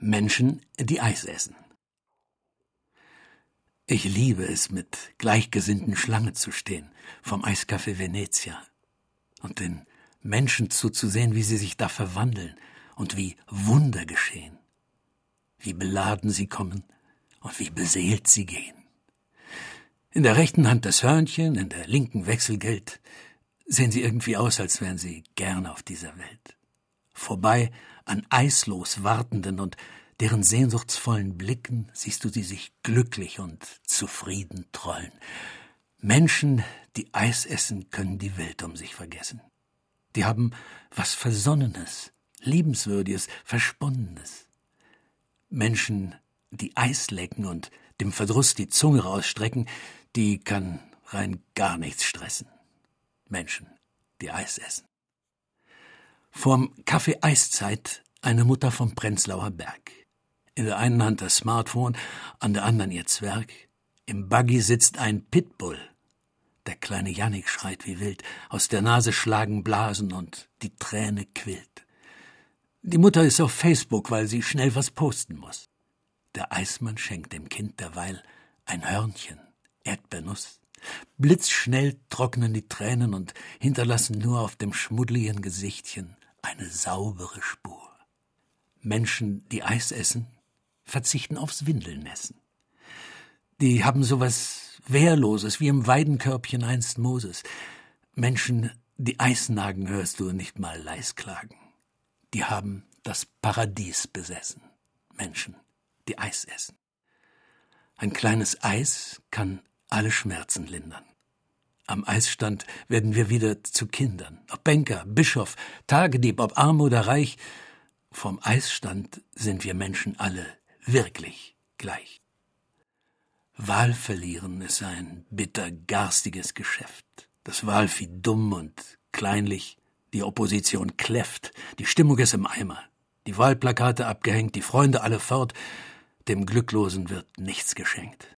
Menschen, die Eis essen. Ich liebe es, mit Gleichgesinnten Schlange zu stehen, vom Eiscafé Venezia, und den Menschen zuzusehen, wie sie sich da verwandeln und wie Wunder geschehen, wie beladen sie kommen und wie beseelt sie gehen. In der rechten Hand das Hörnchen, in der linken Wechselgeld, sehen sie irgendwie aus, als wären sie gern auf dieser Welt. Vorbei an eislos Wartenden und deren sehnsuchtsvollen Blicken siehst du sie sich glücklich und zufrieden trollen. Menschen, die Eis essen, können die Welt um sich vergessen. Die haben was Versonnenes, Liebenswürdiges, Versponnenes. Menschen, die Eis lecken und dem Verdruss die Zunge rausstrecken, die kann rein gar nichts stressen. Menschen, die Eis essen. Vorm Kaffee Eiszeit eine Mutter vom Prenzlauer Berg. In der einen Hand das Smartphone, an der anderen ihr Zwerg. Im Buggy sitzt ein Pitbull. Der kleine Jannik schreit wie wild, aus der Nase schlagen Blasen und die Träne quillt. Die Mutter ist auf Facebook, weil sie schnell was posten muss. Der Eismann schenkt dem Kind derweil ein Hörnchen, Erdbeernuss. Blitzschnell trocknen die Tränen und hinterlassen nur auf dem schmuddligen Gesichtchen eine saubere Spur. Menschen, die Eis essen, verzichten aufs Windelnessen. Die haben sowas Wehrloses wie im Weidenkörbchen einst Moses. Menschen, die Eis nagen, hörst du nicht mal leis klagen. Die haben das Paradies besessen. Menschen, die Eis essen. Ein kleines Eis kann alle Schmerzen lindern. Am Eisstand werden wir wieder zu Kindern. Ob Banker, Bischof, Tagedieb, ob arm oder reich, vom Eisstand sind wir Menschen alle wirklich gleich. Wahl verlieren ist ein bitter garstiges Geschäft. Das Wahlvieh dumm und kleinlich, die Opposition kläfft, die Stimmung ist im Eimer, die Wahlplakate abgehängt, die Freunde alle fort, dem Glücklosen wird nichts geschenkt.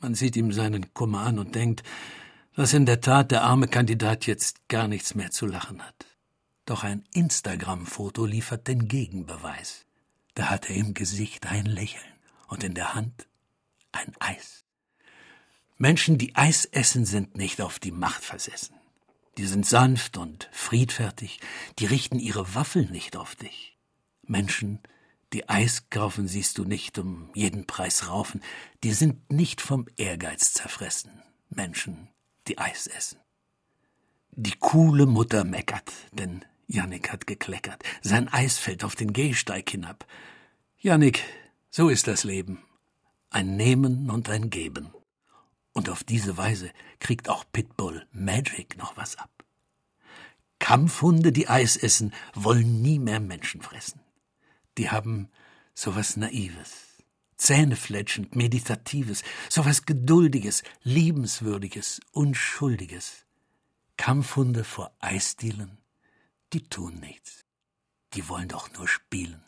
Man sieht ihm seinen Kummer an und denkt, dass in der Tat der arme Kandidat jetzt gar nichts mehr zu lachen hat. Doch ein Instagram-Foto liefert den Gegenbeweis. Da hat er im Gesicht ein Lächeln und in der Hand ein Eis. Menschen, die Eis essen, sind nicht auf die Macht versessen. Die sind sanft und friedfertig, die richten ihre Waffel nicht auf dich. Menschen, die Eis kaufen, siehst du nicht um jeden Preis raufen, die sind nicht vom Ehrgeiz zerfressen. Menschen, die Eis essen. Die coole Mutter meckert, denn Jannik hat gekleckert. Sein Eis fällt auf den Gehsteig hinab. Jannik, so ist das Leben. Ein Nehmen und ein Geben. Und auf diese Weise kriegt auch Pitbull Magic noch was ab. Kampfhunde, die Eis essen, wollen nie mehr Menschen fressen. Die haben sowas Naives, Zähnefletschend, Meditatives, sowas Geduldiges, Liebenswürdiges, Unschuldiges. Kampfhunde vor Eisdielen, die tun nichts. Die wollen doch nur spielen.